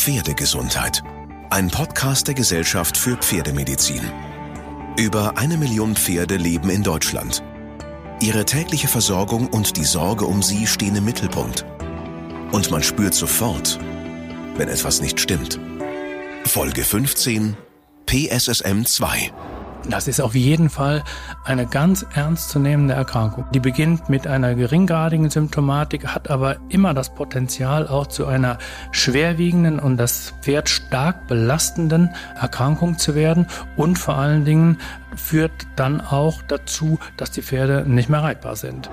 Pferdegesundheit. Ein Podcast der Gesellschaft für Pferdemedizin. Über eine Million Pferde leben in Deutschland. Ihre tägliche Versorgung und die Sorge um sie stehen im Mittelpunkt. Und man spürt sofort, wenn etwas nicht stimmt. Folge 15 PSSM 2 das ist auf jeden Fall eine ganz ernstzunehmende Erkrankung. Die beginnt mit einer geringgradigen Symptomatik, hat aber immer das Potenzial auch zu einer schwerwiegenden und das Pferd stark belastenden Erkrankung zu werden und vor allen Dingen führt dann auch dazu, dass die Pferde nicht mehr reitbar sind.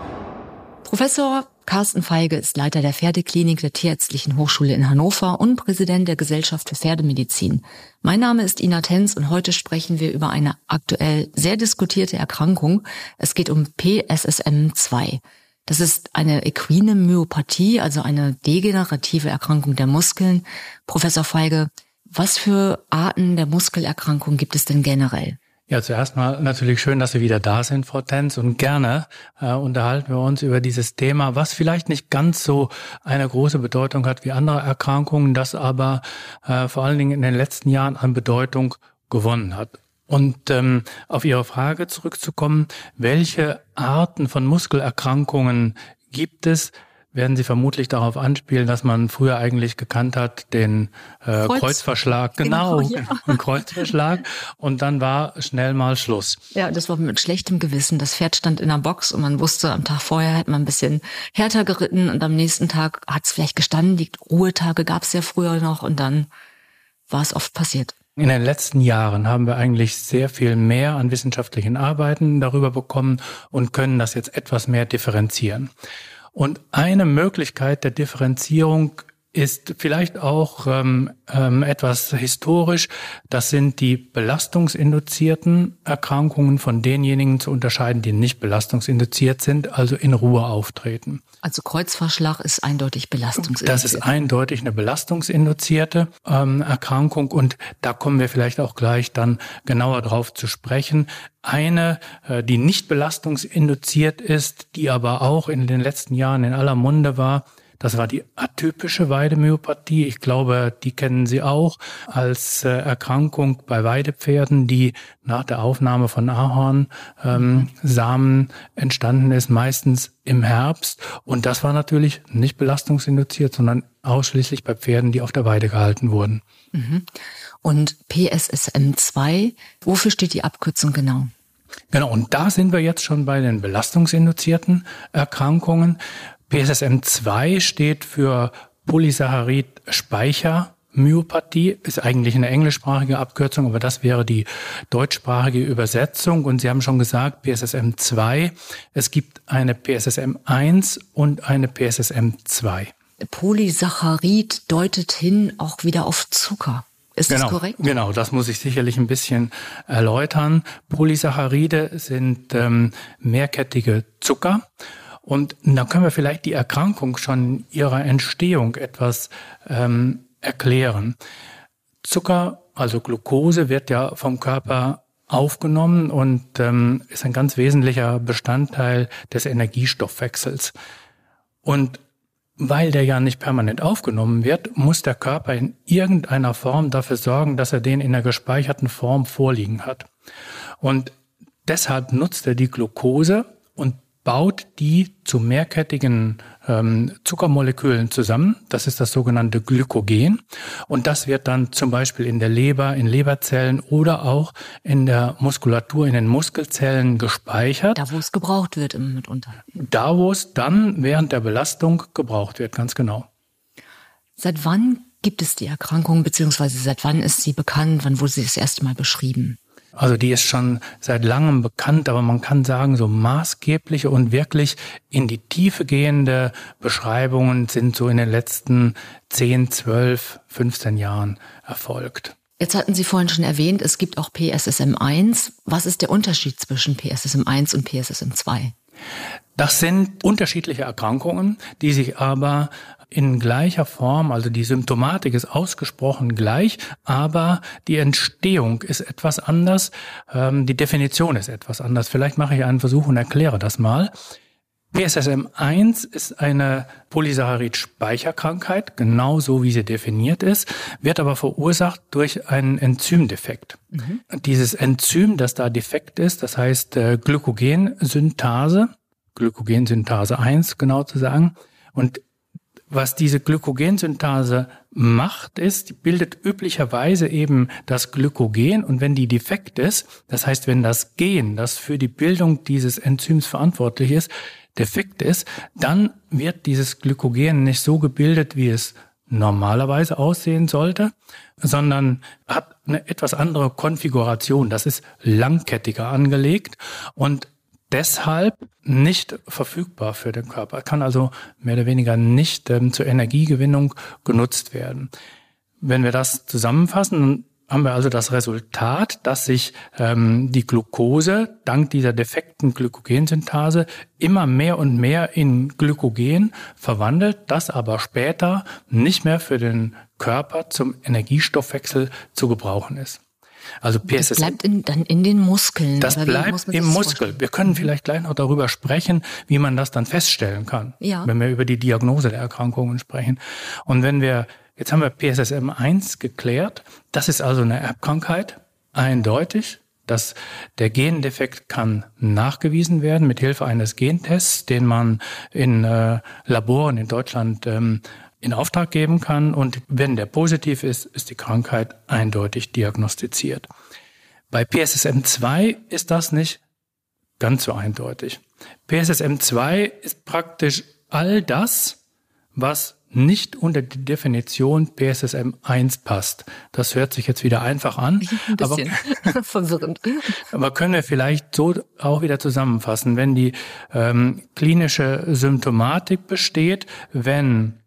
Professor Carsten Feige ist Leiter der Pferdeklinik der Tierärztlichen Hochschule in Hannover und Präsident der Gesellschaft für Pferdemedizin. Mein Name ist Ina Tenz und heute sprechen wir über eine aktuell sehr diskutierte Erkrankung. Es geht um PSSM2. Das ist eine equine Myopathie, also eine degenerative Erkrankung der Muskeln. Professor Feige, was für Arten der Muskelerkrankung gibt es denn generell? Ja, zuerst mal natürlich schön, dass Sie wieder da sind, Frau Tenz, und gerne äh, unterhalten wir uns über dieses Thema, was vielleicht nicht ganz so eine große Bedeutung hat wie andere Erkrankungen, das aber äh, vor allen Dingen in den letzten Jahren an Bedeutung gewonnen hat. Und ähm, auf Ihre Frage zurückzukommen, welche Arten von Muskelerkrankungen gibt es, werden Sie vermutlich darauf anspielen, dass man früher eigentlich gekannt hat den äh, Kreuz. Kreuzverschlag, genau, genau ja. Kreuzverschlag und dann war schnell mal Schluss. Ja, das war mit schlechtem Gewissen. Das Pferd stand in der Box und man wusste, am Tag vorher hätte man ein bisschen härter geritten und am nächsten Tag hat es vielleicht gestanden. Die Ruhetage gab es ja früher noch und dann war es oft passiert. In den letzten Jahren haben wir eigentlich sehr viel mehr an wissenschaftlichen Arbeiten darüber bekommen und können das jetzt etwas mehr differenzieren. Und eine Möglichkeit der Differenzierung ist vielleicht auch ähm, ähm, etwas historisch. Das sind die belastungsinduzierten Erkrankungen von denjenigen zu unterscheiden, die nicht belastungsinduziert sind, also in Ruhe auftreten. Also Kreuzverschlag ist eindeutig belastungsinduziert. Das ist eindeutig eine belastungsinduzierte ähm, Erkrankung und da kommen wir vielleicht auch gleich dann genauer drauf zu sprechen. Eine, äh, die nicht belastungsinduziert ist, die aber auch in den letzten Jahren in aller Munde war, das war die atypische Weidemyopathie. Ich glaube, die kennen Sie auch als äh, Erkrankung bei Weidepferden, die nach der Aufnahme von Ahornsamen ähm, entstanden ist, meistens im Herbst. Und das war natürlich nicht belastungsinduziert, sondern ausschließlich bei Pferden, die auf der Weide gehalten wurden. Mhm. Und PSSM2, wofür steht die Abkürzung genau? Genau, und da sind wir jetzt schon bei den belastungsinduzierten Erkrankungen. PSSM2 steht für Polysaccharid-Speicher. Myopathie ist eigentlich eine englischsprachige Abkürzung, aber das wäre die deutschsprachige Übersetzung. Und Sie haben schon gesagt, PSSM 2. Es gibt eine PSSM 1 und eine PSSM 2. Polysaccharid deutet hin auch wieder auf Zucker. Ist genau, das korrekt? Genau, das muss ich sicherlich ein bisschen erläutern. Polysaccharide sind ähm, mehrkettige Zucker. Und da können wir vielleicht die Erkrankung schon ihrer Entstehung etwas ähm, erklären. Zucker, also Glucose, wird ja vom Körper aufgenommen und ähm, ist ein ganz wesentlicher Bestandteil des Energiestoffwechsels. Und weil der ja nicht permanent aufgenommen wird, muss der Körper in irgendeiner Form dafür sorgen, dass er den in der gespeicherten Form vorliegen hat. Und deshalb nutzt er die Glucose baut die zu mehrkettigen ähm, Zuckermolekülen zusammen. Das ist das sogenannte Glykogen. Und das wird dann zum Beispiel in der Leber, in Leberzellen oder auch in der Muskulatur, in den Muskelzellen gespeichert. Da, wo es gebraucht wird mitunter. Da, wo es dann während der Belastung gebraucht wird, ganz genau. Seit wann gibt es die Erkrankung, beziehungsweise seit wann ist sie bekannt? Wann wurde sie das erste Mal beschrieben? Also die ist schon seit langem bekannt, aber man kann sagen, so maßgebliche und wirklich in die Tiefe gehende Beschreibungen sind so in den letzten 10, 12, 15 Jahren erfolgt. Jetzt hatten Sie vorhin schon erwähnt, es gibt auch PSSM1. Was ist der Unterschied zwischen PSSM1 und PSSM2? Das sind unterschiedliche Erkrankungen, die sich aber in gleicher Form, also die Symptomatik ist ausgesprochen gleich, aber die Entstehung ist etwas anders, ähm, die Definition ist etwas anders. Vielleicht mache ich einen Versuch und erkläre das mal. PSSM1 ist eine Polysaccharid-Speicherkrankheit, genauso wie sie definiert ist, wird aber verursacht durch einen Enzymdefekt. Mhm. Dieses Enzym, das da defekt ist, das heißt äh, Glykogensynthase, Glykogensynthase 1 genau zu sagen, und was diese Glykogensynthase macht, ist, bildet üblicherweise eben das Glykogen und wenn die defekt ist, das heißt, wenn das Gen, das für die Bildung dieses Enzyms verantwortlich ist, defekt ist, dann wird dieses Glykogen nicht so gebildet, wie es normalerweise aussehen sollte, sondern hat eine etwas andere Konfiguration. Das ist langkettiger angelegt und deshalb nicht verfügbar für den Körper, kann also mehr oder weniger nicht ähm, zur Energiegewinnung genutzt werden. Wenn wir das zusammenfassen, haben wir also das Resultat, dass sich ähm, die Glucose dank dieser defekten Glykogensynthase immer mehr und mehr in Glykogen verwandelt, das aber später nicht mehr für den Körper zum Energiestoffwechsel zu gebrauchen ist. Also PSS. Das bleibt in, dann in den Muskeln. Das bleibt im Muskel. Wir können mhm. vielleicht gleich noch darüber sprechen, wie man das dann feststellen kann, ja. wenn wir über die Diagnose der Erkrankungen sprechen. Und wenn wir Jetzt haben wir PSSM1 geklärt. Das ist also eine Erbkrankheit, eindeutig. dass der Gendefekt kann nachgewiesen werden mit Hilfe eines Gentests, den man in äh, Laboren in Deutschland ähm, in Auftrag geben kann. Und wenn der positiv ist, ist die Krankheit eindeutig diagnostiziert. Bei PSSM2 ist das nicht ganz so eindeutig. PSSM2 ist praktisch all das, was nicht unter die Definition PSSM 1 passt. Das hört sich jetzt wieder einfach an. Ein bisschen aber, verwirrend. Aber können wir vielleicht so auch wieder zusammenfassen, wenn die ähm, klinische Symptomatik besteht, wenn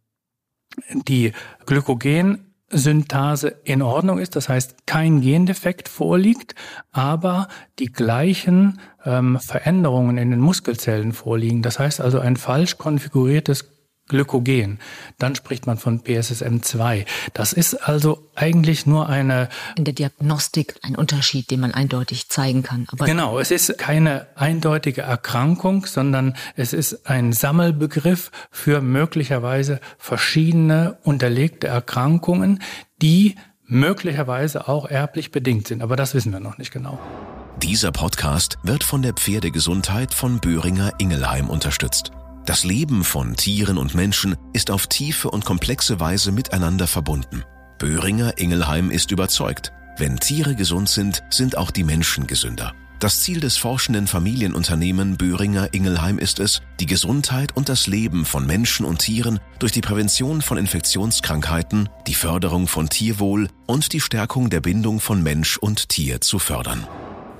die Glykogensynthase in Ordnung ist, das heißt kein Gendefekt vorliegt, aber die gleichen ähm, Veränderungen in den Muskelzellen vorliegen. Das heißt also ein falsch konfiguriertes Glykogen. Dann spricht man von PSSM2. Das ist also eigentlich nur eine... In der Diagnostik ein Unterschied, den man eindeutig zeigen kann. Aber genau, es ist keine eindeutige Erkrankung, sondern es ist ein Sammelbegriff für möglicherweise verschiedene unterlegte Erkrankungen, die möglicherweise auch erblich bedingt sind. Aber das wissen wir noch nicht genau. Dieser Podcast wird von der Pferdegesundheit von Böhringer Ingelheim unterstützt. Das Leben von Tieren und Menschen ist auf tiefe und komplexe Weise miteinander verbunden. Böhringer Ingelheim ist überzeugt, wenn Tiere gesund sind, sind auch die Menschen gesünder. Das Ziel des forschenden Familienunternehmen Böhringer Ingelheim ist es, die Gesundheit und das Leben von Menschen und Tieren durch die Prävention von Infektionskrankheiten, die Förderung von Tierwohl und die Stärkung der Bindung von Mensch und Tier zu fördern.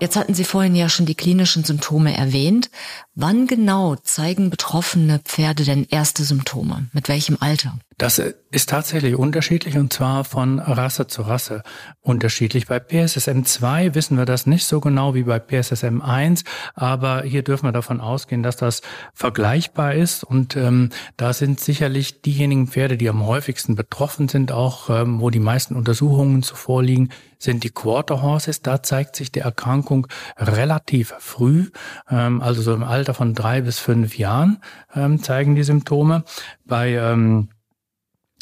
Jetzt hatten Sie vorhin ja schon die klinischen Symptome erwähnt. Wann genau zeigen betroffene Pferde denn erste Symptome? Mit welchem Alter? Das ist tatsächlich unterschiedlich und zwar von Rasse zu Rasse unterschiedlich. Bei PSSM 2 wissen wir das nicht so genau wie bei PSSM 1, aber hier dürfen wir davon ausgehen, dass das vergleichbar ist und ähm, da sind sicherlich diejenigen Pferde, die am häufigsten betroffen sind, auch ähm, wo die meisten Untersuchungen zuvor liegen, sind die Quarter Horses. Da zeigt sich die Erkrankung relativ früh, ähm, also so im Alter von drei bis fünf Jahren ähm, zeigen die Symptome. Bei ähm,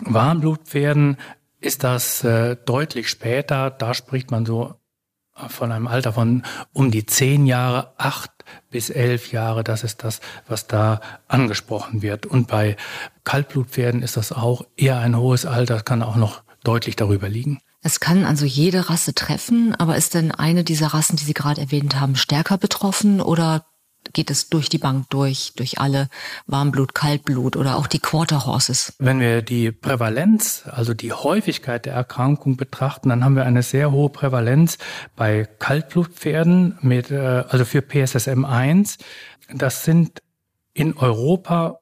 Warmblutpferden ist das äh, deutlich später. Da spricht man so von einem Alter von um die zehn Jahre, acht bis elf Jahre. Das ist das, was da angesprochen wird. Und bei Kaltblutpferden ist das auch eher ein hohes Alter, kann auch noch deutlich darüber liegen. Es kann also jede Rasse treffen, aber ist denn eine dieser Rassen, die Sie gerade erwähnt haben, stärker betroffen oder geht es durch die Bank durch, durch alle Warmblut, Kaltblut oder auch die Quarter Horses. Wenn wir die Prävalenz, also die Häufigkeit der Erkrankung betrachten, dann haben wir eine sehr hohe Prävalenz bei Kaltblutpferden mit, äh, also für PSSM 1. Das sind in Europa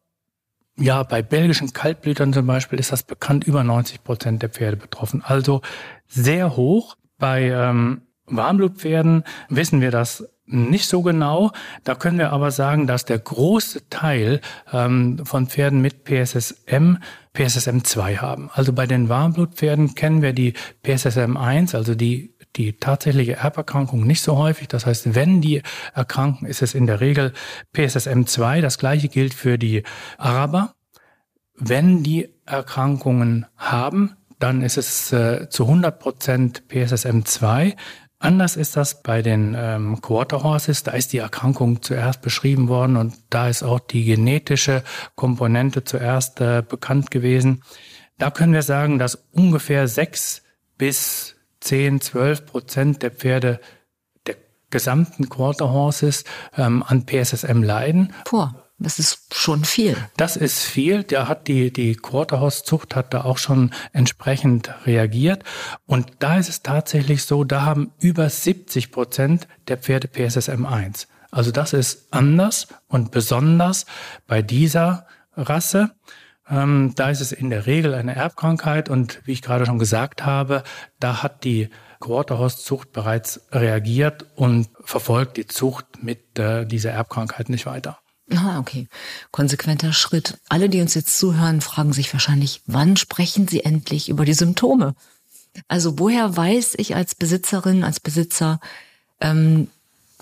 ja, bei belgischen Kaltblütern zum Beispiel ist das bekannt, über 90 Prozent der Pferde betroffen. Also sehr hoch. Bei ähm, Warmblutpferden wissen wir das nicht so genau. Da können wir aber sagen, dass der große Teil ähm, von Pferden mit PSSM PSSM 2 haben. Also bei den Warmblutpferden kennen wir die PSSM 1, also die die tatsächliche Erberkrankung nicht so häufig. Das heißt, wenn die erkranken, ist es in der Regel PSSM2. Das gleiche gilt für die Araber. Wenn die Erkrankungen haben, dann ist es äh, zu 100 Prozent PSSM2. Anders ist das bei den ähm, Quarter Horses. Da ist die Erkrankung zuerst beschrieben worden und da ist auch die genetische Komponente zuerst äh, bekannt gewesen. Da können wir sagen, dass ungefähr sechs bis 10, 12 Prozent der Pferde der gesamten Quarter Horses ähm, an PSSM leiden. Boah, das ist schon viel. Das ist viel. Da hat die, die Quarterhorse-Zucht hat da auch schon entsprechend reagiert. Und da ist es tatsächlich so, da haben über 70 Prozent der Pferde PSSM 1. Also das ist anders und besonders bei dieser Rasse. Ähm, da ist es in der Regel eine Erbkrankheit und wie ich gerade schon gesagt habe, da hat die Quarterhorse-Zucht bereits reagiert und verfolgt die Zucht mit äh, dieser Erbkrankheit nicht weiter. Ah, okay. Konsequenter Schritt. Alle, die uns jetzt zuhören, fragen sich wahrscheinlich, wann sprechen sie endlich über die Symptome? Also woher weiß ich als Besitzerin, als Besitzer, ähm,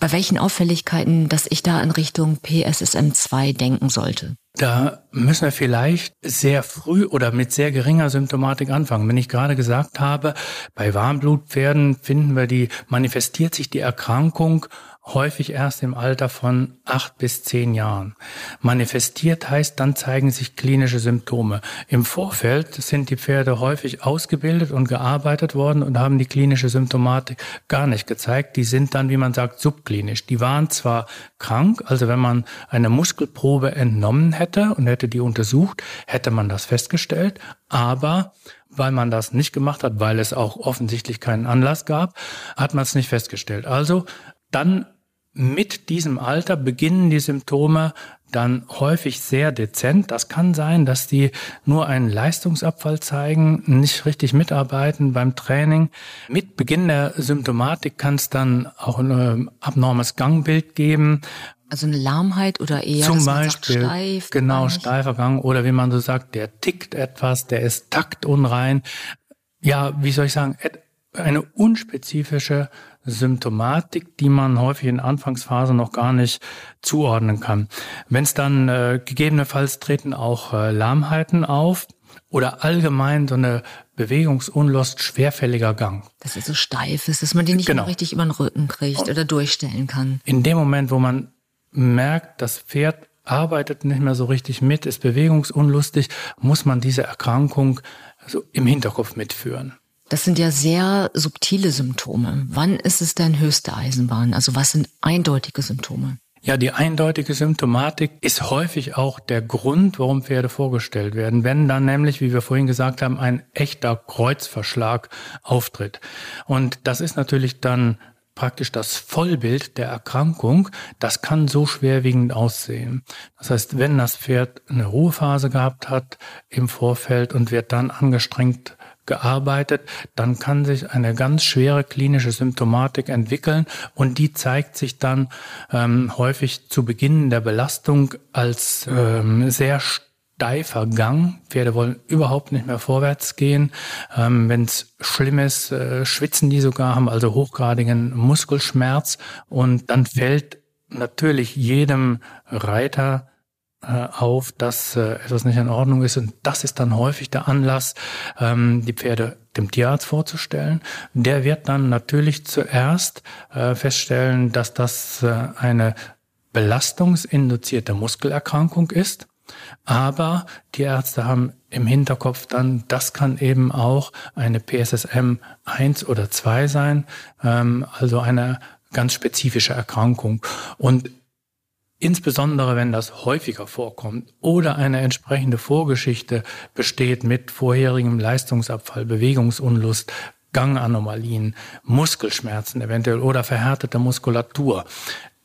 bei welchen Auffälligkeiten, dass ich da in Richtung PSSM2 denken sollte? Da müssen wir vielleicht sehr früh oder mit sehr geringer Symptomatik anfangen. Wenn ich gerade gesagt habe, bei Warmblutpferden finden wir die, manifestiert sich die Erkrankung häufig erst im Alter von acht bis zehn Jahren. Manifestiert heißt, dann zeigen sich klinische Symptome. Im Vorfeld sind die Pferde häufig ausgebildet und gearbeitet worden und haben die klinische Symptomatik gar nicht gezeigt. Die sind dann, wie man sagt, subklinisch. Die waren zwar krank, also wenn man eine Muskelprobe entnommen hätte und hätte die untersucht, hätte man das festgestellt, aber weil man das nicht gemacht hat, weil es auch offensichtlich keinen Anlass gab, hat man es nicht festgestellt. Also dann mit diesem Alter beginnen die Symptome dann häufig sehr dezent. Das kann sein, dass die nur einen Leistungsabfall zeigen, nicht richtig mitarbeiten beim Training. Mit Beginn der Symptomatik kann es dann auch ein abnormes Gangbild geben. Also eine Lahmheit oder eher zum Beispiel sagt, steif, genau steifer Gang oder wie man so sagt, der tickt etwas, der ist taktunrein. Ja, wie soll ich sagen, eine unspezifische Symptomatik, die man häufig in Anfangsphase noch gar nicht zuordnen kann. Wenn es dann äh, gegebenenfalls treten auch äh, Lahmheiten auf oder allgemein so eine Bewegungsunlust, schwerfälliger Gang. Dass es so steif ist, dass man die nicht genau. richtig über den Rücken kriegt Und oder durchstellen kann. In dem Moment, wo man merkt, das Pferd arbeitet nicht mehr so richtig mit, ist bewegungsunlustig, muss man diese Erkrankung so im Hinterkopf mitführen. Das sind ja sehr subtile Symptome. Wann ist es denn höchste Eisenbahn? Also was sind eindeutige Symptome? Ja, die eindeutige Symptomatik ist häufig auch der Grund, warum Pferde vorgestellt werden. Wenn dann nämlich, wie wir vorhin gesagt haben, ein echter Kreuzverschlag auftritt. Und das ist natürlich dann praktisch das Vollbild der Erkrankung, das kann so schwerwiegend aussehen. Das heißt, wenn das Pferd eine Ruhephase gehabt hat im Vorfeld und wird dann angestrengt gearbeitet, dann kann sich eine ganz schwere klinische Symptomatik entwickeln und die zeigt sich dann ähm, häufig zu Beginn der Belastung als ähm, sehr steifer Gang. Pferde wollen überhaupt nicht mehr vorwärts gehen. Ähm, Wenn es schlimm ist, äh, schwitzen die sogar, haben also hochgradigen Muskelschmerz und dann fällt natürlich jedem Reiter auf, dass äh, etwas nicht in Ordnung ist. Und das ist dann häufig der Anlass, ähm, die Pferde dem Tierarzt vorzustellen. Der wird dann natürlich zuerst äh, feststellen, dass das eine belastungsinduzierte Muskelerkrankung ist. Aber die Ärzte haben im Hinterkopf dann, das kann eben auch eine PSSM 1 oder 2 sein, ähm, also eine ganz spezifische Erkrankung. Und Insbesondere wenn das häufiger vorkommt oder eine entsprechende Vorgeschichte besteht mit vorherigem Leistungsabfall, Bewegungsunlust, Ganganomalien, Muskelschmerzen eventuell oder verhärtete Muskulatur,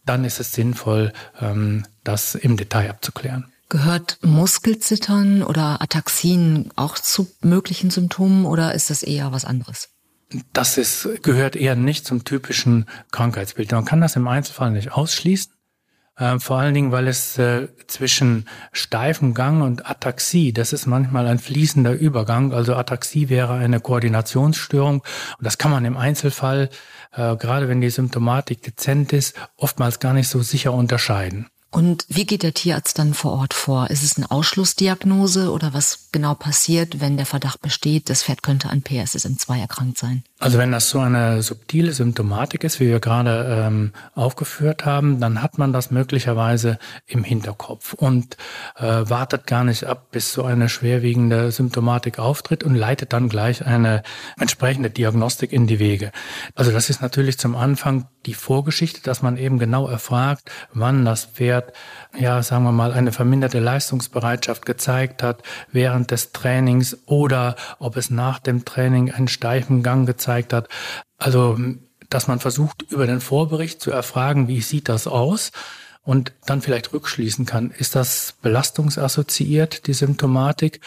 dann ist es sinnvoll, ähm, das im Detail abzuklären. Gehört Muskelzittern oder Ataxien auch zu möglichen Symptomen oder ist das eher was anderes? Das ist, gehört eher nicht zum typischen Krankheitsbild. Man kann das im Einzelfall nicht ausschließen. Äh, vor allen Dingen, weil es äh, zwischen steifem Gang und Ataxie, das ist manchmal ein fließender Übergang. Also Ataxie wäre eine Koordinationsstörung und das kann man im Einzelfall, äh, gerade wenn die Symptomatik dezent ist, oftmals gar nicht so sicher unterscheiden. Und wie geht der Tierarzt dann vor Ort vor? Ist es eine Ausschlussdiagnose oder was genau passiert, wenn der Verdacht besteht, das Pferd könnte an PSSM2 erkrankt sein? Also wenn das so eine subtile Symptomatik ist, wie wir gerade ähm, aufgeführt haben, dann hat man das möglicherweise im Hinterkopf und äh, wartet gar nicht ab, bis so eine schwerwiegende Symptomatik auftritt und leitet dann gleich eine entsprechende Diagnostik in die Wege. Also das ist natürlich zum Anfang die Vorgeschichte, dass man eben genau erfragt, wann das Pferd, ja, sagen wir mal, eine verminderte Leistungsbereitschaft gezeigt hat während des Trainings oder ob es nach dem Training einen steifen Gang gezeigt hat. Also, dass man versucht, über den Vorbericht zu erfragen, wie sieht das aus? Und dann vielleicht rückschließen kann, ist das belastungsassoziiert, die Symptomatik?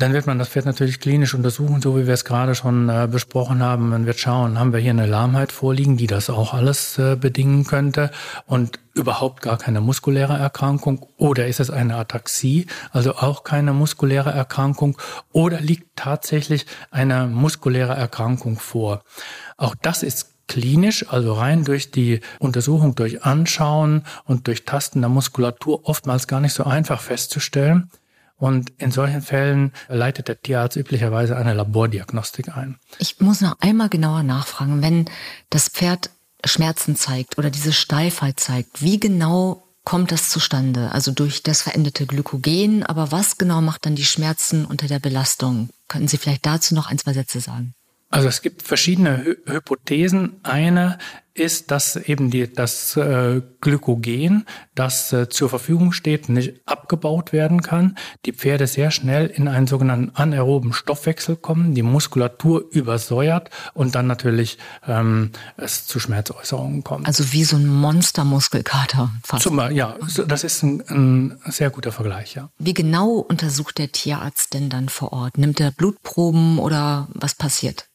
Dann wird man das Pferd natürlich klinisch untersuchen, so wie wir es gerade schon äh, besprochen haben. Man wird schauen, haben wir hier eine Lahmheit vorliegen, die das auch alles äh, bedingen könnte und überhaupt gar keine muskuläre Erkrankung oder ist es eine Ataxie, also auch keine muskuläre Erkrankung oder liegt tatsächlich eine muskuläre Erkrankung vor. Auch das ist klinisch, also rein durch die Untersuchung, durch Anschauen und durch Tasten der Muskulatur oftmals gar nicht so einfach festzustellen. Und in solchen Fällen leitet der Tierarzt üblicherweise eine Labordiagnostik ein. Ich muss noch einmal genauer nachfragen, wenn das Pferd Schmerzen zeigt oder diese Steifheit zeigt, wie genau kommt das zustande? Also durch das veränderte Glykogen, aber was genau macht dann die Schmerzen unter der Belastung? Könnten Sie vielleicht dazu noch ein, zwei Sätze sagen? Also es gibt verschiedene Hypothesen. Eine ist, dass eben die, das äh, Glykogen, das äh, zur Verfügung steht, nicht abgebaut werden kann. Die Pferde sehr schnell in einen sogenannten anaeroben Stoffwechsel kommen, die Muskulatur übersäuert und dann natürlich ähm, es zu Schmerzäußerungen kommt. Also wie so ein Monstermuskelkater fast. Zum, ja, das ist ein, ein sehr guter Vergleich, ja. Wie genau untersucht der Tierarzt denn dann vor Ort? Nimmt er Blutproben oder was passiert?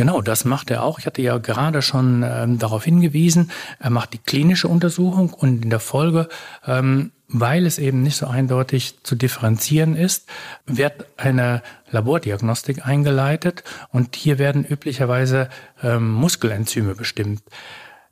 Genau, das macht er auch. Ich hatte ja gerade schon ähm, darauf hingewiesen. Er macht die klinische Untersuchung und in der Folge, ähm, weil es eben nicht so eindeutig zu differenzieren ist, wird eine Labordiagnostik eingeleitet und hier werden üblicherweise ähm, Muskelenzyme bestimmt.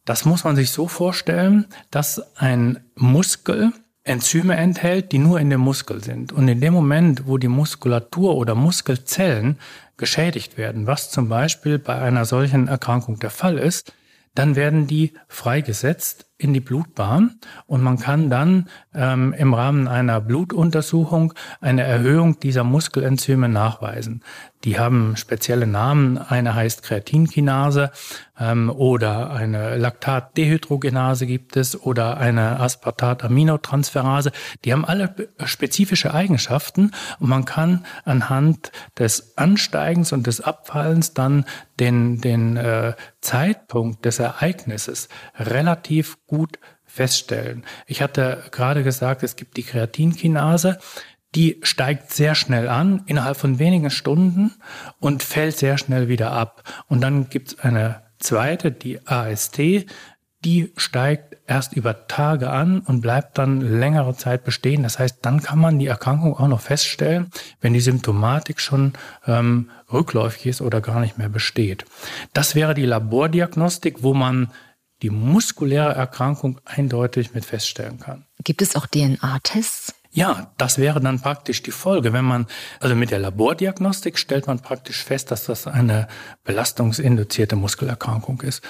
Das muss man sich so vorstellen, dass ein Muskel Enzyme enthält, die nur in dem Muskel sind. Und in dem Moment, wo die Muskulatur oder Muskelzellen geschädigt werden, was zum Beispiel bei einer solchen Erkrankung der Fall ist, dann werden die freigesetzt in die Blutbahn und man kann dann ähm, im Rahmen einer Blutuntersuchung eine Erhöhung dieser Muskelenzyme nachweisen. Die haben spezielle Namen. Eine heißt Kreatinkinase ähm, oder eine Laktatdehydrogenase gibt es oder eine Aspartat-Aminotransferase. Die haben alle spezifische Eigenschaften und man kann anhand des Ansteigens und des Abfallens dann den, den äh, Zeitpunkt des Ereignisses relativ gut feststellen. Ich hatte gerade gesagt, es gibt die Kreatinkinase, die steigt sehr schnell an, innerhalb von wenigen Stunden und fällt sehr schnell wieder ab. Und dann gibt es eine zweite, die AST, die steigt erst über Tage an und bleibt dann längere Zeit bestehen. Das heißt, dann kann man die Erkrankung auch noch feststellen, wenn die Symptomatik schon ähm, rückläufig ist oder gar nicht mehr besteht. Das wäre die Labordiagnostik, wo man die muskuläre Erkrankung eindeutig mit feststellen kann. Gibt es auch DNA-Tests? Ja, das wäre dann praktisch die Folge. Wenn man, also mit der Labordiagnostik stellt man praktisch fest, dass das eine belastungsinduzierte Muskelerkrankung ist.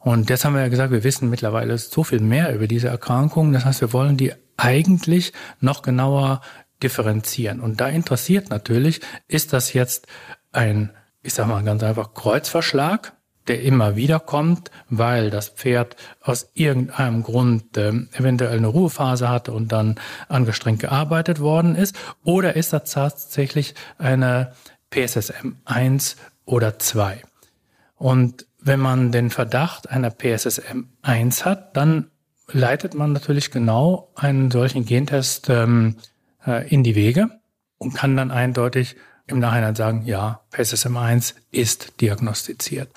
Und jetzt haben wir ja gesagt, wir wissen mittlerweile so viel mehr über diese Erkrankung. Das heißt, wir wollen die eigentlich noch genauer differenzieren. Und da interessiert natürlich, ist das jetzt ein, ich sag mal ganz einfach, Kreuzverschlag? Der immer wieder kommt, weil das Pferd aus irgendeinem Grund äh, eventuell eine Ruhephase hatte und dann angestrengt gearbeitet worden ist? Oder ist das tatsächlich eine PSSM 1 oder 2? Und wenn man den Verdacht einer PSSM 1 hat, dann leitet man natürlich genau einen solchen Gentest ähm, äh, in die Wege und kann dann eindeutig im Nachhinein sagen, ja, PSSM 1 ist diagnostiziert.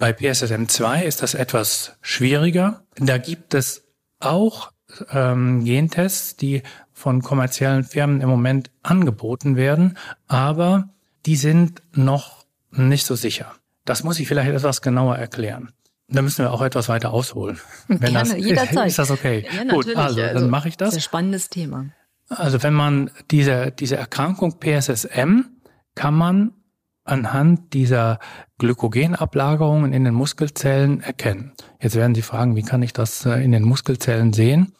Bei PSSM2 ist das etwas schwieriger. Da gibt es auch ähm, Gentests, die von kommerziellen Firmen im Moment angeboten werden, aber die sind noch nicht so sicher. Das muss ich vielleicht etwas genauer erklären. Da müssen wir auch etwas weiter ausholen. Wenn Gerne, das, jederzeit. Ist das okay? Ja, Gut, also, also dann mache ich das. Das ist ein spannendes Thema. Also wenn man diese, diese Erkrankung PSSM kann man anhand dieser Glykogenablagerungen in den Muskelzellen erkennen. Jetzt werden Sie fragen, wie kann ich das äh, in den Muskelzellen sehen?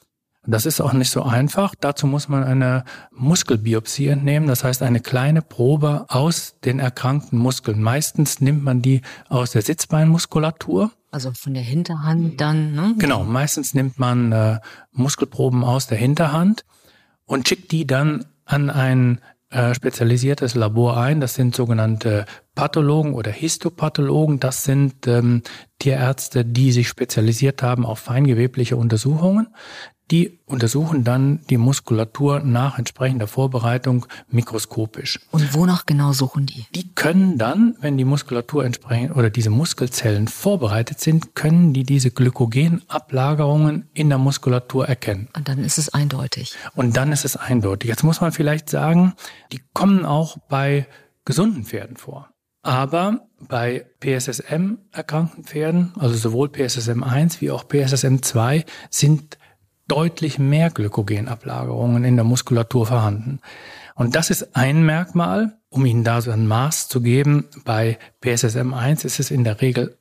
Das ist auch nicht so einfach. Dazu muss man eine Muskelbiopsie entnehmen, das heißt eine kleine Probe aus den erkrankten Muskeln. Meistens nimmt man die aus der Sitzbeinmuskulatur. Also von der Hinterhand dann, ne? Genau, meistens nimmt man äh, Muskelproben aus der Hinterhand und schickt die dann an ein äh, spezialisiertes Labor ein. Das sind sogenannte Pathologen oder Histopathologen. Das sind ähm, Tierärzte, die sich spezialisiert haben auf feingewebliche Untersuchungen. Die untersuchen dann die Muskulatur nach entsprechender Vorbereitung mikroskopisch. Und wonach genau suchen die? Die können dann, wenn die Muskulatur entsprechend oder diese Muskelzellen vorbereitet sind, können die diese Glykogenablagerungen in der Muskulatur erkennen. Und dann ist es eindeutig. Und dann ist es eindeutig. Jetzt muss man vielleicht sagen, die kommen auch bei gesunden Pferden vor. Aber bei PSSM erkrankten Pferden, also sowohl PSSM 1 wie auch PSSM 2, sind deutlich mehr Glykogenablagerungen in der Muskulatur vorhanden. Und das ist ein Merkmal, um Ihnen da so ein Maß zu geben. Bei PSSM1 ist es in der Regel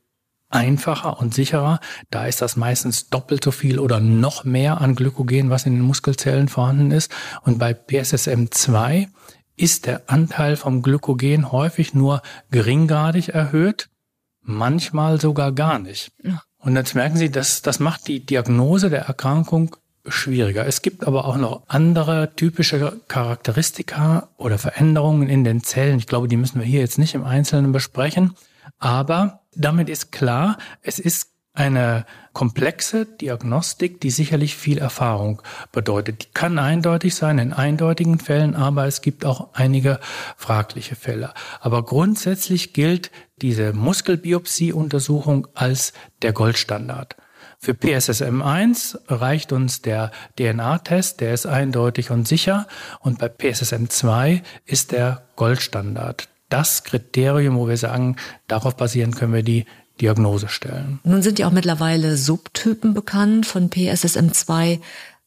einfacher und sicherer. Da ist das meistens doppelt so viel oder noch mehr an Glykogen, was in den Muskelzellen vorhanden ist. Und bei PSSM2 ist der Anteil vom Glykogen häufig nur geringgradig erhöht, manchmal sogar gar nicht. Ja. Und jetzt merken Sie, dass das macht die Diagnose der Erkrankung schwieriger. Es gibt aber auch noch andere typische Charakteristika oder Veränderungen in den Zellen. Ich glaube, die müssen wir hier jetzt nicht im Einzelnen besprechen. Aber damit ist klar, es ist eine komplexe Diagnostik, die sicherlich viel Erfahrung bedeutet. Die kann eindeutig sein in eindeutigen Fällen, aber es gibt auch einige fragliche Fälle. Aber grundsätzlich gilt diese Muskelbiopsie-Untersuchung als der Goldstandard. Für PSSM1 reicht uns der DNA-Test, der ist eindeutig und sicher. Und bei PSSM2 ist der Goldstandard. Das Kriterium, wo wir sagen, darauf basieren können wir die Diagnose stellen. Nun sind ja auch mittlerweile Subtypen bekannt von PSSM2.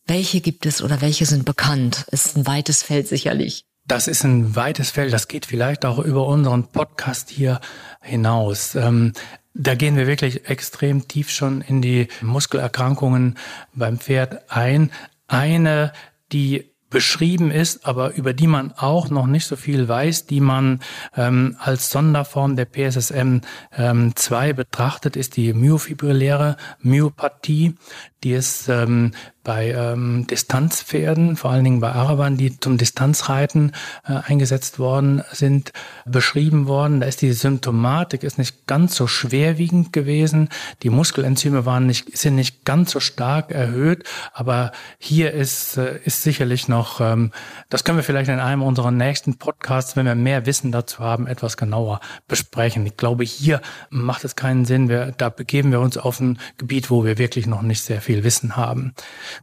Welche gibt es oder welche sind bekannt? Ist ein weites Feld sicherlich. Das ist ein weites Feld. Das geht vielleicht auch über unseren Podcast hier hinaus. Ähm, da gehen wir wirklich extrem tief schon in die Muskelerkrankungen beim Pferd ein. Eine, die beschrieben ist, aber über die man auch noch nicht so viel weiß, die man ähm, als Sonderform der PSSM ähm, 2 betrachtet, ist die myofibrilläre Myopathie. Die ist ähm, bei ähm, Distanzpferden, vor allen Dingen bei Arabern, die zum Distanzreiten äh, eingesetzt worden sind, beschrieben worden. Da ist die Symptomatik ist nicht ganz so schwerwiegend gewesen. Die Muskelenzyme waren nicht, sind nicht ganz so stark erhöht, aber hier ist, äh, ist sicherlich noch, ähm, das können wir vielleicht in einem unserer nächsten Podcasts, wenn wir mehr Wissen dazu haben, etwas genauer besprechen. Ich glaube, hier macht es keinen Sinn. Wir, da begeben wir uns auf ein Gebiet, wo wir wirklich noch nicht sehr viel Wissen haben.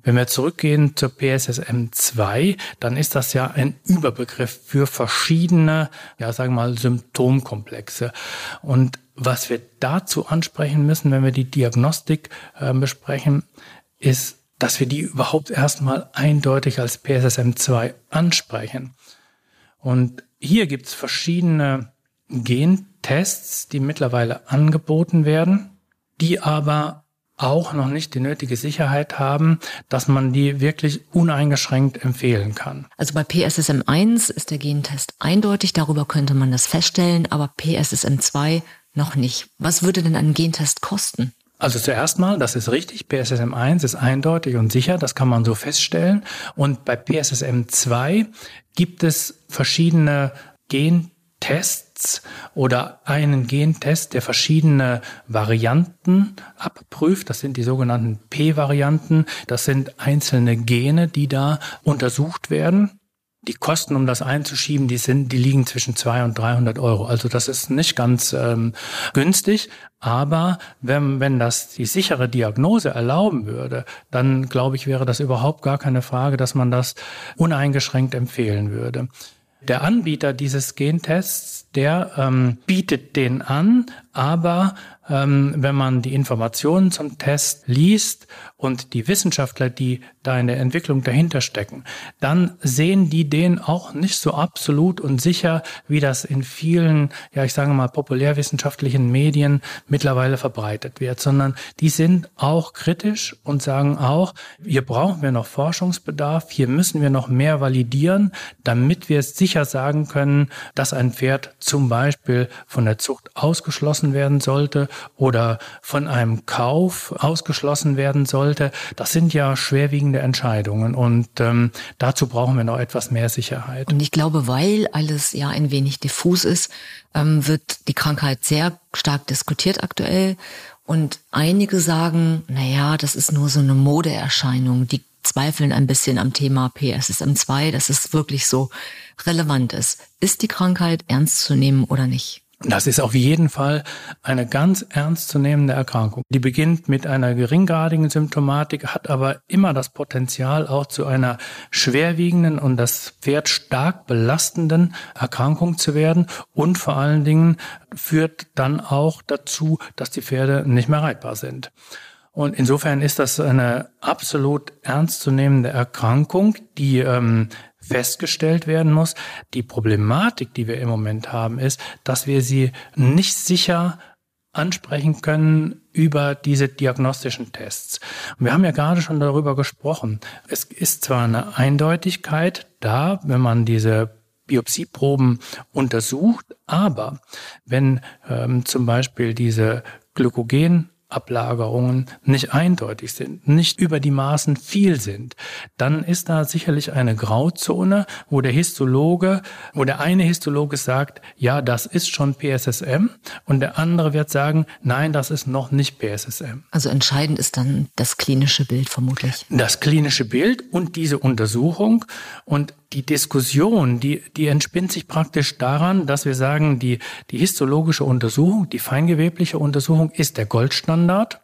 Wenn wir zurückgehen zur PSSM 2, dann ist das ja ein Überbegriff für verschiedene, ja, sagen wir mal, Symptomkomplexe. Und was wir dazu ansprechen müssen, wenn wir die Diagnostik äh, besprechen, ist, dass wir die überhaupt erstmal eindeutig als PSSM 2 ansprechen. Und hier gibt es verschiedene Gentests, die mittlerweile angeboten werden, die aber auch noch nicht die nötige Sicherheit haben, dass man die wirklich uneingeschränkt empfehlen kann. Also bei PSSM1 ist der Gentest eindeutig, darüber könnte man das feststellen, aber PSSM2 noch nicht. Was würde denn ein Gentest kosten? Also zuerst mal, das ist richtig, PSSM1 ist eindeutig und sicher, das kann man so feststellen. Und bei PSSM2 gibt es verschiedene Gen Tests oder einen Gentest, der verschiedene Varianten abprüft. Das sind die sogenannten P-Varianten. Das sind einzelne Gene, die da untersucht werden. die Kosten, um das einzuschieben, die sind, die liegen zwischen 200 und 300 Euro. Also das ist nicht ganz ähm, günstig. Aber wenn, wenn das die sichere Diagnose erlauben würde, dann glaube ich, wäre das überhaupt gar keine Frage, dass man das uneingeschränkt empfehlen würde. Der Anbieter dieses Gentests, der ähm, bietet den an, aber ähm, wenn man die Informationen zum Test liest und die Wissenschaftler, die da in der Entwicklung dahinter stecken, dann sehen die den auch nicht so absolut und sicher, wie das in vielen, ja ich sage mal, populärwissenschaftlichen Medien mittlerweile verbreitet wird, sondern die sind auch kritisch und sagen auch, hier brauchen wir noch Forschungsbedarf, hier müssen wir noch mehr validieren, damit wir sicher sagen können, dass ein Pferd zum Beispiel von der Zucht ausgeschlossen werden sollte oder von einem Kauf ausgeschlossen werden sollte. Das sind ja schwerwiegende Entscheidungen und ähm, dazu brauchen wir noch etwas mehr Sicherheit. Und ich glaube, weil alles ja ein wenig diffus ist, ähm, wird die Krankheit sehr stark diskutiert aktuell. Und einige sagen, na ja, das ist nur so eine Modeerscheinung. Die zweifeln ein bisschen am Thema PSSM2, dass es wirklich so relevant ist. Ist die Krankheit ernst zu nehmen oder nicht? Das ist auf jeden Fall eine ganz ernstzunehmende Erkrankung. Die beginnt mit einer geringgradigen Symptomatik, hat aber immer das Potenzial auch zu einer schwerwiegenden und das Pferd stark belastenden Erkrankung zu werden und vor allen Dingen führt dann auch dazu, dass die Pferde nicht mehr reitbar sind. Und insofern ist das eine absolut ernstzunehmende Erkrankung, die ähm, festgestellt werden muss. Die Problematik, die wir im Moment haben, ist, dass wir sie nicht sicher ansprechen können über diese diagnostischen Tests. Und wir haben ja gerade schon darüber gesprochen. Es ist zwar eine Eindeutigkeit da, wenn man diese Biopsieproben untersucht, aber wenn ähm, zum Beispiel diese Glykogen Ablagerungen nicht eindeutig sind, nicht über die Maßen viel sind, dann ist da sicherlich eine Grauzone, wo der Histologe, wo der eine Histologe sagt, ja, das ist schon PSSM und der andere wird sagen, nein, das ist noch nicht PSSM. Also entscheidend ist dann das klinische Bild vermutlich. Das klinische Bild und diese Untersuchung und die Diskussion, die, die entspinnt sich praktisch daran, dass wir sagen, die, die histologische Untersuchung, die feingewebliche Untersuchung ist der Goldstandard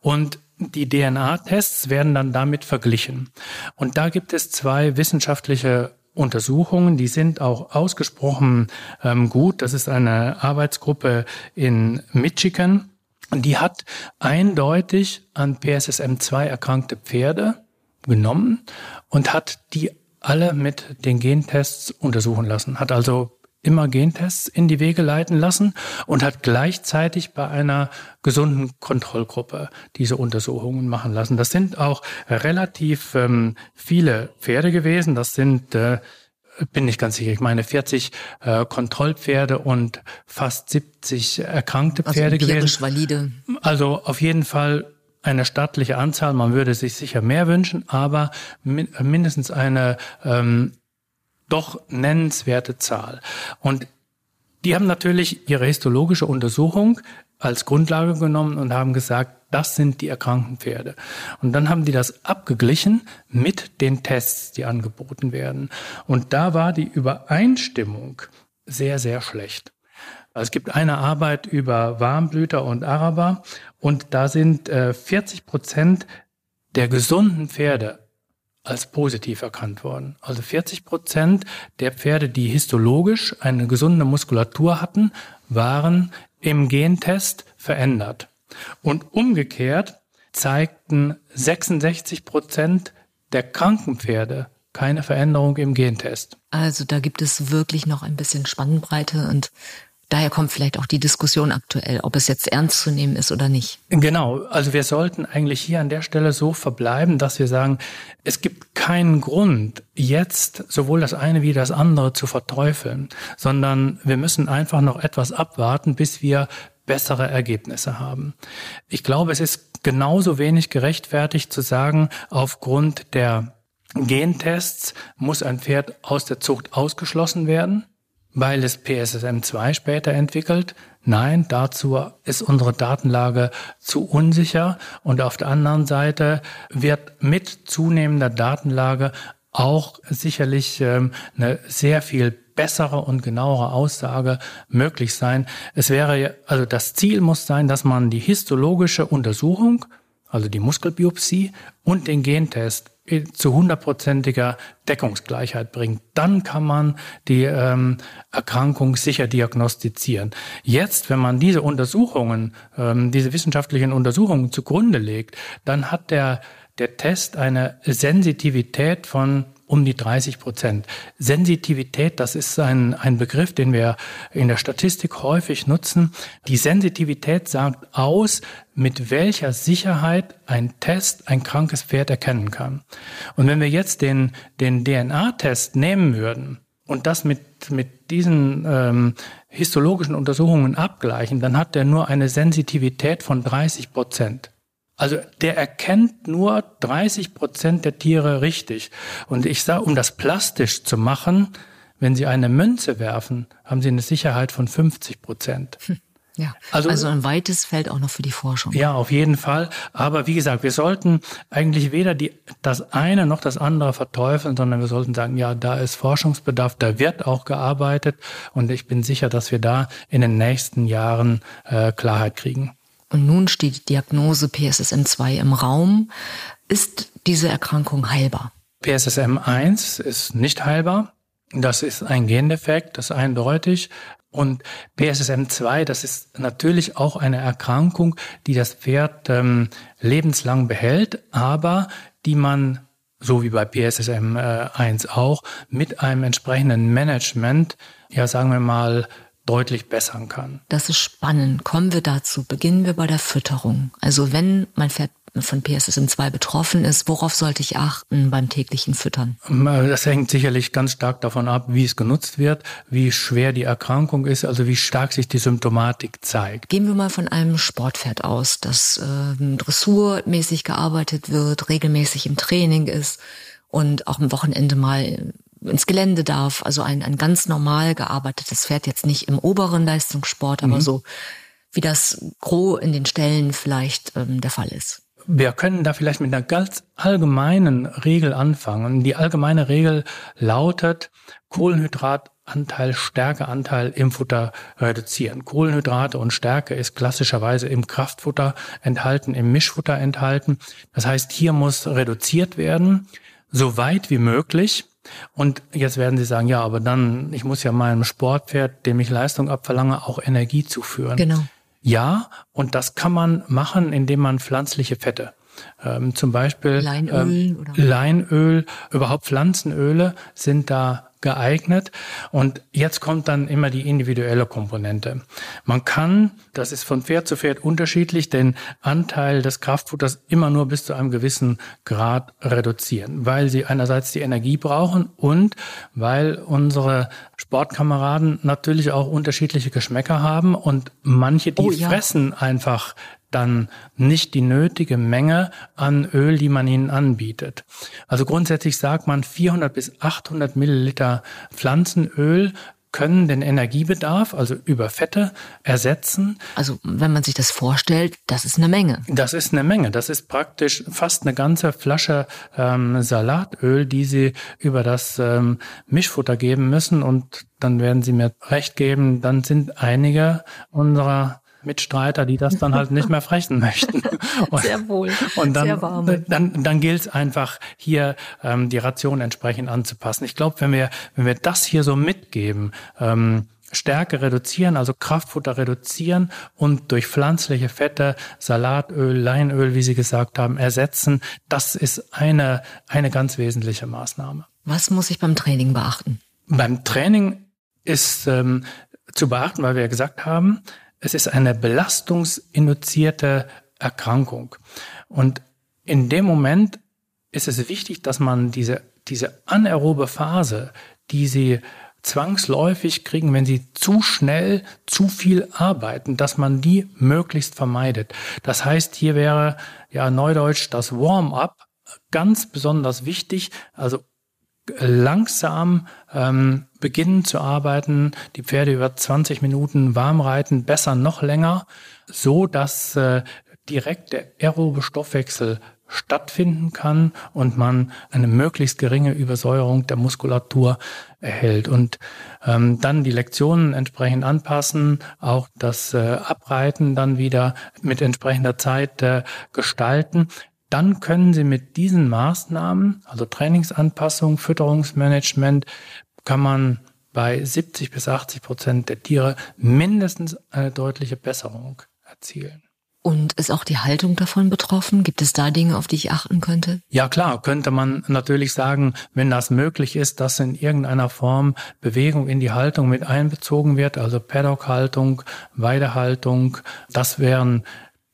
und die DNA-Tests werden dann damit verglichen. Und da gibt es zwei wissenschaftliche Untersuchungen, die sind auch ausgesprochen ähm, gut. Das ist eine Arbeitsgruppe in Michigan. Und die hat eindeutig an PSSM2 erkrankte Pferde genommen und hat die alle mit den Gentests untersuchen lassen, hat also immer Gentests in die Wege leiten lassen und hat gleichzeitig bei einer gesunden Kontrollgruppe diese Untersuchungen machen lassen. Das sind auch relativ ähm, viele Pferde gewesen. Das sind äh, bin ich ganz sicher. Ich meine 40 äh, Kontrollpferde und fast 70 erkrankte also Pferde gewesen. valide. Also auf jeden Fall eine stattliche Anzahl. Man würde sich sicher mehr wünschen, aber mindestens eine ähm, doch nennenswerte Zahl. Und die haben natürlich ihre histologische Untersuchung als Grundlage genommen und haben gesagt, das sind die erkrankten Pferde. Und dann haben die das abgeglichen mit den Tests, die angeboten werden. Und da war die Übereinstimmung sehr, sehr schlecht. Es gibt eine Arbeit über Warmblüter und Araber und da sind äh, 40 Prozent der gesunden Pferde als positiv erkannt worden. Also 40 Prozent der Pferde, die histologisch eine gesunde Muskulatur hatten, waren im Gentest verändert. Und umgekehrt zeigten 66 Prozent der kranken Pferde keine Veränderung im Gentest. Also da gibt es wirklich noch ein bisschen Spannbreite und Daher kommt vielleicht auch die Diskussion aktuell, ob es jetzt ernst zu nehmen ist oder nicht. Genau. Also wir sollten eigentlich hier an der Stelle so verbleiben, dass wir sagen, es gibt keinen Grund, jetzt sowohl das eine wie das andere zu verteufeln, sondern wir müssen einfach noch etwas abwarten, bis wir bessere Ergebnisse haben. Ich glaube, es ist genauso wenig gerechtfertigt zu sagen, aufgrund der Gentests muss ein Pferd aus der Zucht ausgeschlossen werden weil es PSSM2 später entwickelt. Nein, dazu ist unsere Datenlage zu unsicher und auf der anderen Seite wird mit zunehmender Datenlage auch sicherlich ähm, eine sehr viel bessere und genauere Aussage möglich sein. Es wäre, also das Ziel muss sein, dass man die histologische Untersuchung, also die Muskelbiopsie und den Gentest zu hundertprozentiger Deckungsgleichheit bringt. Dann kann man die ähm, Erkrankung sicher diagnostizieren. Jetzt, wenn man diese Untersuchungen, ähm, diese wissenschaftlichen Untersuchungen zugrunde legt, dann hat der der Test eine Sensitivität von um die 30 Prozent. Sensitivität, das ist ein, ein Begriff, den wir in der Statistik häufig nutzen. Die Sensitivität sagt aus, mit welcher Sicherheit ein Test ein krankes Pferd erkennen kann. Und wenn wir jetzt den, den DNA-Test nehmen würden und das mit, mit diesen ähm, histologischen Untersuchungen abgleichen, dann hat der nur eine Sensitivität von 30 Prozent. Also der erkennt nur 30 Prozent der Tiere richtig. Und ich sage, um das plastisch zu machen, wenn Sie eine Münze werfen, haben Sie eine Sicherheit von 50 Prozent. Hm. Ja, also, also ein weites Feld auch noch für die Forschung. Ja, auf jeden Fall. Aber wie gesagt, wir sollten eigentlich weder die, das eine noch das andere verteufeln, sondern wir sollten sagen, ja, da ist Forschungsbedarf, da wird auch gearbeitet und ich bin sicher, dass wir da in den nächsten Jahren äh, Klarheit kriegen. Und nun steht die Diagnose PSSM2 im Raum. Ist diese Erkrankung heilbar? PSSM1 ist nicht heilbar. Das ist ein Gendefekt, das ist eindeutig. Und PSSM2, das ist natürlich auch eine Erkrankung, die das Pferd ähm, lebenslang behält, aber die man, so wie bei PSSM1 auch, mit einem entsprechenden Management, ja sagen wir mal, deutlich bessern kann. Das ist spannend. Kommen wir dazu. Beginnen wir bei der Fütterung. Also wenn mein Pferd von PSSM2 betroffen ist, worauf sollte ich achten beim täglichen Füttern? Das hängt sicherlich ganz stark davon ab, wie es genutzt wird, wie schwer die Erkrankung ist, also wie stark sich die Symptomatik zeigt. Gehen wir mal von einem Sportpferd aus, das äh, dressurmäßig gearbeitet wird, regelmäßig im Training ist und auch am Wochenende mal ins Gelände darf. Also ein, ein ganz normal gearbeitetes Pferd, jetzt nicht im oberen Leistungssport, aber mhm. so wie das Gros in den Stellen vielleicht ähm, der Fall ist. Wir können da vielleicht mit einer ganz allgemeinen Regel anfangen. Die allgemeine Regel lautet Kohlenhydratanteil, Stärkeanteil im Futter reduzieren. Kohlenhydrate und Stärke ist klassischerweise im Kraftfutter enthalten, im Mischfutter enthalten. Das heißt, hier muss reduziert werden, so weit wie möglich. Und jetzt werden Sie sagen, ja, aber dann, ich muss ja meinem Sportpferd, dem ich Leistung abverlange, auch Energie zuführen. Genau. Ja, und das kann man machen, indem man pflanzliche Fette ähm, zum Beispiel Leinöl, ähm? Leinöl, überhaupt Pflanzenöle sind da geeignet. Und jetzt kommt dann immer die individuelle Komponente. Man kann, das ist von Pferd zu Pferd unterschiedlich, den Anteil des Kraftfutters immer nur bis zu einem gewissen Grad reduzieren, weil sie einerseits die Energie brauchen und weil unsere Sportkameraden natürlich auch unterschiedliche Geschmäcker haben und manche, die oh, ja. fressen einfach dann nicht die nötige Menge an Öl, die man ihnen anbietet. Also grundsätzlich sagt man 400 bis 800 Milliliter Pflanzenöl können den Energiebedarf, also über Fette, ersetzen. Also wenn man sich das vorstellt, das ist eine Menge. Das ist eine Menge. Das ist praktisch fast eine ganze Flasche ähm, Salatöl, die Sie über das ähm, Mischfutter geben müssen. Und dann werden Sie mir recht geben, dann sind einige unserer Mitstreiter, die das dann halt nicht mehr frechen möchten. Und, Sehr wohl. Und dann, Sehr warm. dann, dann gilt es einfach, hier ähm, die Ration entsprechend anzupassen. Ich glaube, wenn wir, wenn wir das hier so mitgeben, ähm, Stärke reduzieren, also Kraftfutter reduzieren und durch pflanzliche Fette, Salatöl, Leinöl, wie Sie gesagt haben, ersetzen. Das ist eine, eine ganz wesentliche Maßnahme. Was muss ich beim Training beachten? Beim Training ist ähm, zu beachten, weil wir ja gesagt haben, es ist eine belastungsinduzierte Erkrankung. Und in dem Moment ist es wichtig, dass man diese, diese anaerobe Phase, die sie zwangsläufig kriegen, wenn sie zu schnell zu viel arbeiten, dass man die möglichst vermeidet. Das heißt, hier wäre ja neudeutsch das Warm-up ganz besonders wichtig, also langsam ähm, beginnen zu arbeiten, die Pferde über 20 Minuten warm reiten, besser noch länger, so dass äh, direkt der aerobe Stoffwechsel stattfinden kann und man eine möglichst geringe Übersäuerung der Muskulatur erhält. Und ähm, dann die Lektionen entsprechend anpassen, auch das äh, Abreiten dann wieder mit entsprechender Zeit äh, gestalten. Dann können Sie mit diesen Maßnahmen, also Trainingsanpassung, Fütterungsmanagement, kann man bei 70 bis 80 Prozent der Tiere mindestens eine deutliche Besserung erzielen. Und ist auch die Haltung davon betroffen? Gibt es da Dinge, auf die ich achten könnte? Ja klar, könnte man natürlich sagen, wenn das möglich ist, dass in irgendeiner Form Bewegung in die Haltung mit einbezogen wird, also Paddock-Haltung, Weidehaltung, das wären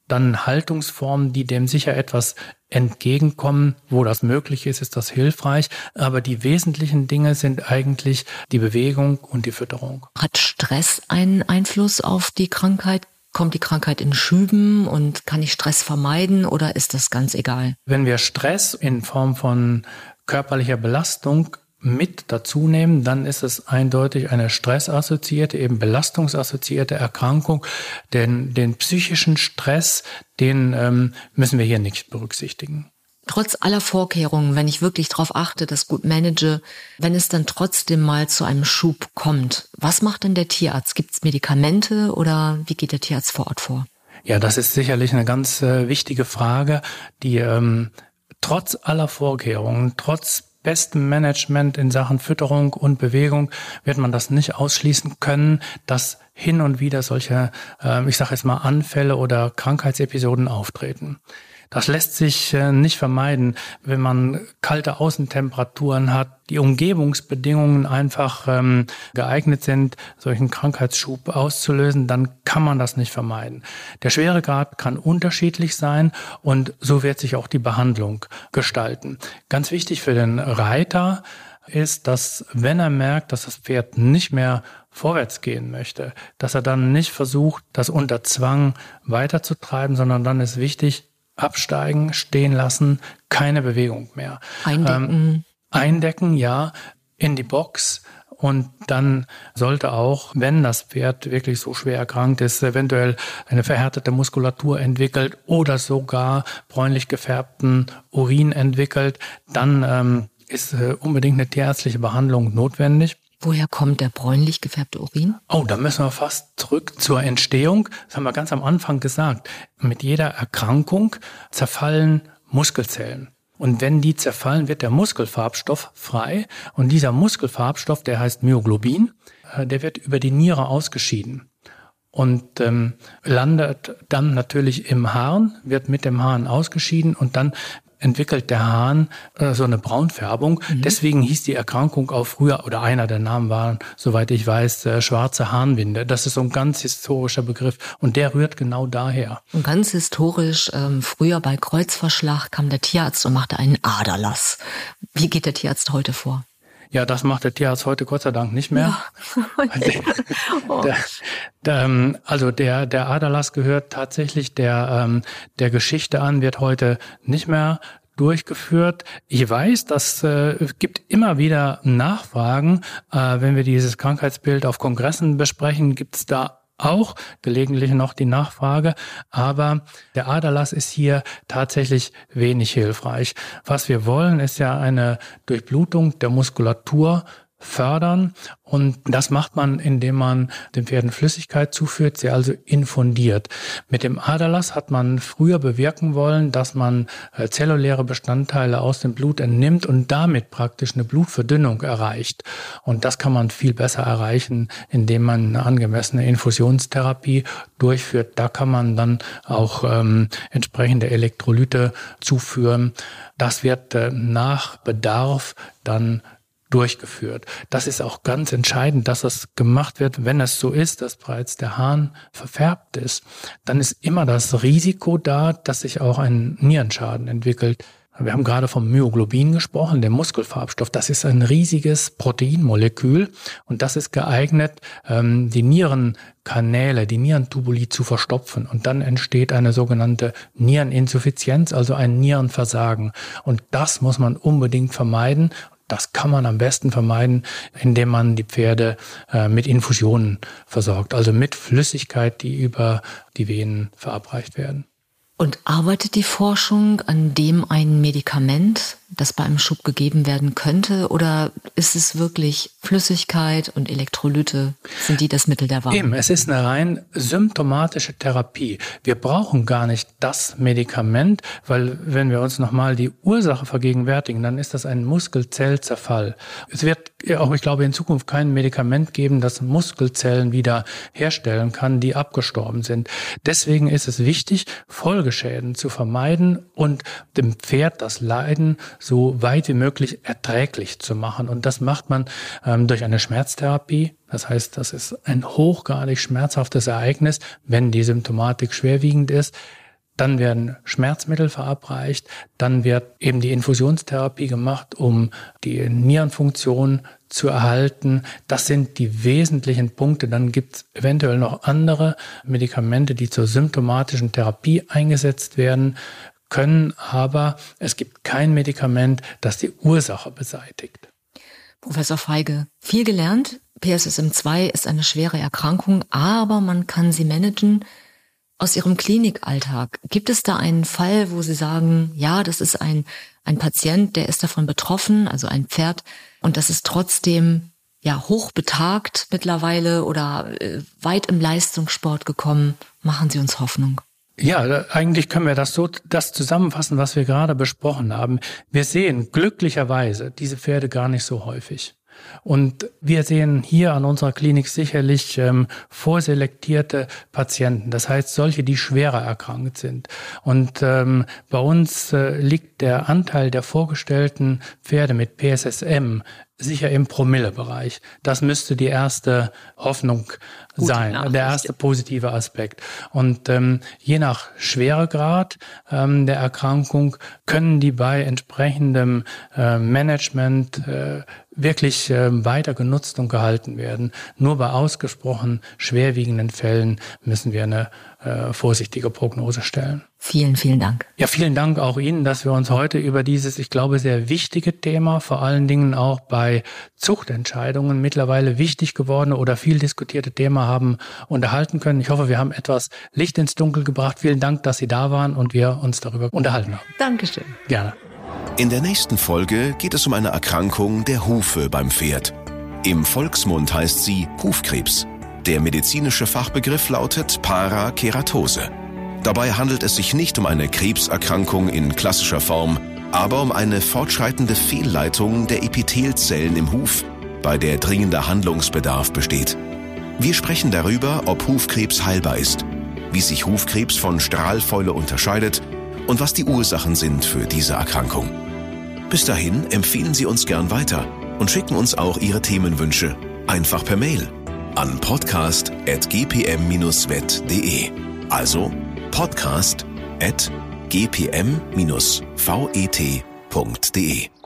dann Haltungsformen, die dem sicher etwas entgegenkommen. Wo das möglich ist, ist das hilfreich. Aber die wesentlichen Dinge sind eigentlich die Bewegung und die Fütterung. Hat Stress einen Einfluss auf die Krankheit? Kommt die Krankheit in Schüben und kann ich Stress vermeiden oder ist das ganz egal? Wenn wir Stress in Form von körperlicher Belastung mit dazu nehmen, dann ist es eindeutig eine stressassoziierte, eben belastungsassoziierte Erkrankung. Denn den psychischen Stress, den ähm, müssen wir hier nicht berücksichtigen trotz aller Vorkehrungen, wenn ich wirklich darauf achte, das gut manage, wenn es dann trotzdem mal zu einem Schub kommt, was macht denn der Tierarzt? Gibt es Medikamente oder wie geht der Tierarzt vor Ort vor? Ja, das ist sicherlich eine ganz äh, wichtige Frage, die ähm, trotz aller Vorkehrungen, trotz bestem Management in Sachen Fütterung und Bewegung wird man das nicht ausschließen können, dass hin und wieder solche, äh, ich sage jetzt mal, Anfälle oder Krankheitsepisoden auftreten. Das lässt sich äh, nicht vermeiden, wenn man kalte Außentemperaturen hat, die Umgebungsbedingungen einfach ähm, geeignet sind, solchen Krankheitsschub auszulösen, dann kann man das nicht vermeiden. Der Schweregrad kann unterschiedlich sein und so wird sich auch die Behandlung gestalten. Ganz wichtig für den Reiter ist, dass wenn er merkt, dass das Pferd nicht mehr vorwärts gehen möchte, dass er dann nicht versucht, das unter Zwang weiterzutreiben, sondern dann ist wichtig, absteigen, stehen lassen, keine Bewegung mehr. Eindecken. Ähm, eindecken, ja, in die Box. Und dann sollte auch, wenn das Pferd wirklich so schwer erkrankt ist, eventuell eine verhärtete Muskulatur entwickelt oder sogar bräunlich gefärbten Urin entwickelt, dann ähm, ist äh, unbedingt eine tierärztliche Behandlung notwendig. Woher kommt der bräunlich gefärbte Urin? Oh, da müssen wir fast zurück zur Entstehung. Das haben wir ganz am Anfang gesagt. Mit jeder Erkrankung zerfallen Muskelzellen. Und wenn die zerfallen, wird der Muskelfarbstoff frei. Und dieser Muskelfarbstoff, der heißt Myoglobin, äh, der wird über die Niere ausgeschieden und ähm, landet dann natürlich im Harn, wird mit dem Harn ausgeschieden und dann entwickelt der Hahn äh, so eine Braunfärbung. Mhm. Deswegen hieß die Erkrankung auch früher, oder einer der Namen waren, soweit ich weiß, äh, schwarze Harnwinde. Das ist so ein ganz historischer Begriff und der rührt genau daher. Und ganz historisch, ähm, früher bei Kreuzverschlag kam der Tierarzt und machte einen Aderlass. Wie geht der Tierarzt heute vor? Ja, das macht der Tierarzt heute Gott sei Dank nicht mehr. Ja. oh. der, der, ähm, also der, der Aderlass gehört tatsächlich der, ähm, der Geschichte an, wird heute nicht mehr durchgeführt. Ich weiß, dass äh, gibt immer wieder Nachfragen, äh, wenn wir dieses Krankheitsbild auf Kongressen besprechen, gibt es da auch gelegentlich noch die Nachfrage, aber der Aderlass ist hier tatsächlich wenig hilfreich. Was wir wollen, ist ja eine Durchblutung der Muskulatur fördern. Und das macht man, indem man den Pferden Flüssigkeit zuführt, sie also infundiert. Mit dem Aderlass hat man früher bewirken wollen, dass man äh, zelluläre Bestandteile aus dem Blut entnimmt und damit praktisch eine Blutverdünnung erreicht. Und das kann man viel besser erreichen, indem man eine angemessene Infusionstherapie durchführt. Da kann man dann auch ähm, entsprechende Elektrolyte zuführen. Das wird äh, nach Bedarf dann durchgeführt. Das ist auch ganz entscheidend, dass das gemacht wird. Wenn es so ist, dass bereits der Hahn verfärbt ist, dann ist immer das Risiko da, dass sich auch ein Nierenschaden entwickelt. Wir haben gerade vom Myoglobin gesprochen, dem Muskelfarbstoff. Das ist ein riesiges Proteinmolekül und das ist geeignet, ähm, die Nierenkanäle, die Nierentubuli zu verstopfen. Und dann entsteht eine sogenannte Niereninsuffizienz, also ein Nierenversagen. Und das muss man unbedingt vermeiden. Das kann man am besten vermeiden, indem man die Pferde äh, mit Infusionen versorgt, also mit Flüssigkeit, die über die Venen verabreicht werden. Und arbeitet die Forschung an dem ein Medikament, das bei einem Schub gegeben werden könnte? Oder ist es wirklich Flüssigkeit und Elektrolyte? Sind die das Mittel der Wahl? Eben, es ist eine rein symptomatische Therapie. Wir brauchen gar nicht das Medikament, weil wenn wir uns nochmal die Ursache vergegenwärtigen, dann ist das ein Muskelzellzerfall. Es wird auch, ich glaube, in Zukunft kein Medikament geben, das Muskelzellen wieder herstellen kann, die abgestorben sind. Deswegen ist es wichtig, Folgeschäden zu vermeiden und dem Pferd das Leiden so weit wie möglich erträglich zu machen. Und das macht man ähm, durch eine Schmerztherapie. Das heißt, das ist ein hochgradig schmerzhaftes Ereignis, wenn die Symptomatik schwerwiegend ist. Dann werden Schmerzmittel verabreicht, dann wird eben die Infusionstherapie gemacht, um die Nierenfunktion zu erhalten. Das sind die wesentlichen Punkte. Dann gibt es eventuell noch andere Medikamente, die zur symptomatischen Therapie eingesetzt werden können, aber es gibt kein Medikament, das die Ursache beseitigt. Professor Feige, viel gelernt. PSSM2 ist eine schwere Erkrankung, aber man kann sie managen. Aus Ihrem Klinikalltag, gibt es da einen Fall, wo Sie sagen, ja, das ist ein, ein Patient, der ist davon betroffen, also ein Pferd, und das ist trotzdem ja hochbetagt mittlerweile oder äh, weit im Leistungssport gekommen? Machen Sie uns Hoffnung. Ja, eigentlich können wir das so das zusammenfassen, was wir gerade besprochen haben. Wir sehen glücklicherweise diese Pferde gar nicht so häufig. Und wir sehen hier an unserer Klinik sicherlich ähm, vorselektierte Patienten, das heißt solche, die schwerer erkrankt sind. Und ähm, bei uns äh, liegt der Anteil der vorgestellten Pferde mit PSSM sicher im Promillebereich. Das müsste die erste Hoffnung sein, der erste positive Aspekt. Und ähm, je nach Schweregrad ähm, der Erkrankung können die bei entsprechendem äh, Management äh, wirklich äh, weiter genutzt und gehalten werden. Nur bei ausgesprochen schwerwiegenden Fällen müssen wir eine äh, vorsichtige Prognose stellen. Vielen, vielen Dank. Ja, vielen Dank auch Ihnen, dass wir uns heute über dieses, ich glaube, sehr wichtige Thema, vor allen Dingen auch bei Zuchtentscheidungen mittlerweile wichtig gewordene oder viel diskutierte Thema haben unterhalten können. Ich hoffe, wir haben etwas Licht ins Dunkel gebracht. Vielen Dank, dass Sie da waren und wir uns darüber unterhalten haben. Dankeschön. Gerne. In der nächsten Folge geht es um eine Erkrankung der Hufe beim Pferd. Im Volksmund heißt sie Hufkrebs. Der medizinische Fachbegriff lautet Parakeratose. Dabei handelt es sich nicht um eine Krebserkrankung in klassischer Form, aber um eine fortschreitende Fehlleitung der Epithelzellen im Huf, bei der dringender Handlungsbedarf besteht. Wir sprechen darüber, ob Hufkrebs heilbar ist, wie sich Hufkrebs von Strahlfäule unterscheidet und was die Ursachen sind für diese Erkrankung. Bis dahin empfehlen Sie uns gern weiter und schicken uns auch Ihre Themenwünsche einfach per Mail an podcast.gpm-vet.de. Also podcast.gpm-vet.de.